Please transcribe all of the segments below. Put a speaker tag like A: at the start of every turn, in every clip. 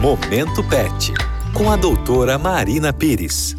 A: Momento Pet, com a doutora Marina Pires.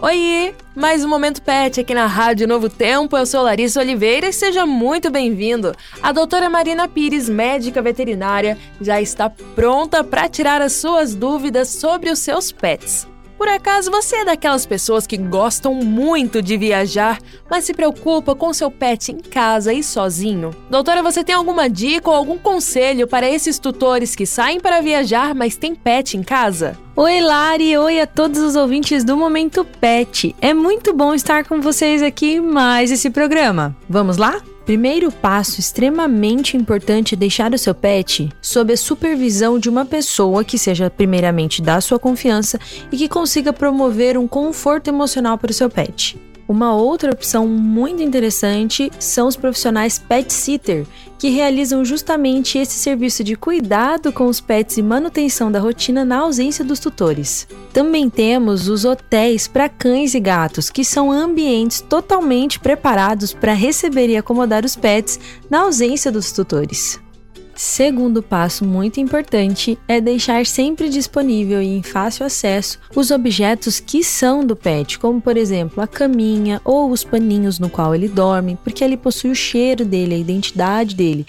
B: Oi, mais um Momento Pet aqui na Rádio Novo Tempo. Eu sou Larissa Oliveira e seja muito bem-vindo. A doutora Marina Pires, médica veterinária, já está pronta para tirar as suas dúvidas sobre os seus pets. Por acaso você é daquelas pessoas que gostam muito de viajar, mas se preocupa com seu pet em casa e sozinho? Doutora, você tem alguma dica ou algum conselho para esses tutores que saem para viajar, mas têm pet em casa?
C: Oi, Lari! Oi a todos os ouvintes do Momento Pet. É muito bom estar com vocês aqui mais esse programa. Vamos lá? Primeiro passo extremamente importante é deixar o seu pet sob a supervisão de uma pessoa que seja primeiramente da sua confiança e que consiga promover um conforto emocional para o seu pet. Uma outra opção muito interessante são os profissionais pet sitter, que realizam justamente esse serviço de cuidado com os pets e manutenção da rotina na ausência dos tutores. Também temos os hotéis para cães e gatos, que são ambientes totalmente preparados para receber e acomodar os pets na ausência dos tutores. Segundo passo muito importante é deixar sempre disponível e em fácil acesso os objetos que são do pet, como por exemplo a caminha ou os paninhos no qual ele dorme, porque ele possui o cheiro dele, a identidade dele,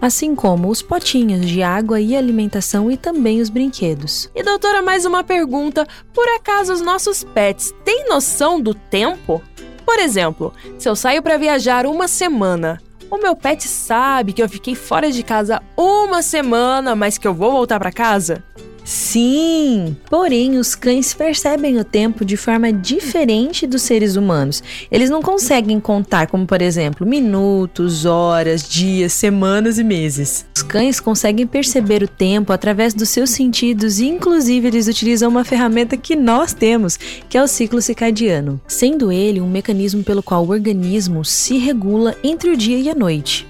C: assim como os potinhos de água e alimentação e também os brinquedos.
B: E doutora, mais uma pergunta: por acaso os nossos pets têm noção do tempo? Por exemplo, se eu saio para viajar uma semana, o meu pet sabe que eu fiquei fora de casa uma semana, mas que eu vou voltar para casa?
C: Sim! Porém, os cães percebem o tempo de forma diferente dos seres humanos. Eles não conseguem contar, como por exemplo, minutos, horas, dias, semanas e meses. Os cães conseguem perceber o tempo através dos seus sentidos e, inclusive, eles utilizam uma ferramenta que nós temos, que é o ciclo circadiano, sendo ele um mecanismo pelo qual o organismo se regula entre o dia e a noite.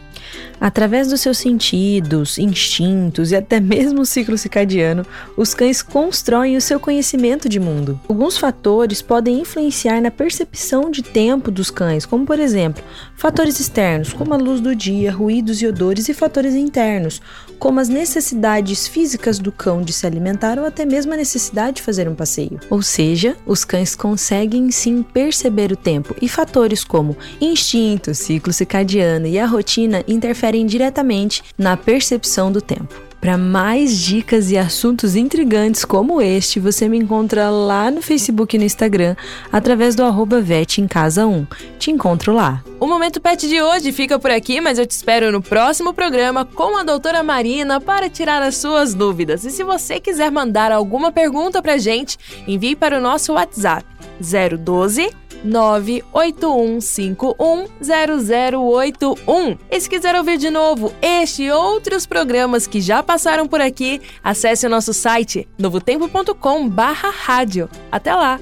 C: Através dos seus sentidos, instintos e até mesmo o ciclo circadiano, os cães constroem o seu conhecimento de mundo. Alguns fatores podem influenciar na percepção de tempo dos cães, como por exemplo, fatores externos, como a luz do dia, ruídos e odores, e fatores internos, como as necessidades físicas do cão de se alimentar ou até mesmo a necessidade de fazer um passeio. Ou seja, os cães conseguem sim perceber o tempo e fatores como instinto, ciclo circadiano e a rotina interferem diretamente na percepção do tempo. Para mais dicas e assuntos intrigantes como este, você me encontra lá no Facebook e no Instagram através do arroba em casa 1. Te encontro lá.
B: O Momento Pet de hoje fica por aqui, mas eu te espero no próximo programa com a doutora Marina para tirar as suas dúvidas. E se você quiser mandar alguma pergunta para gente, envie para o nosso WhatsApp 012 981510081. E se quiser ouvir de novo este e outros programas que já passaram por aqui, acesse o nosso site novotempo.com/rádio. Até lá.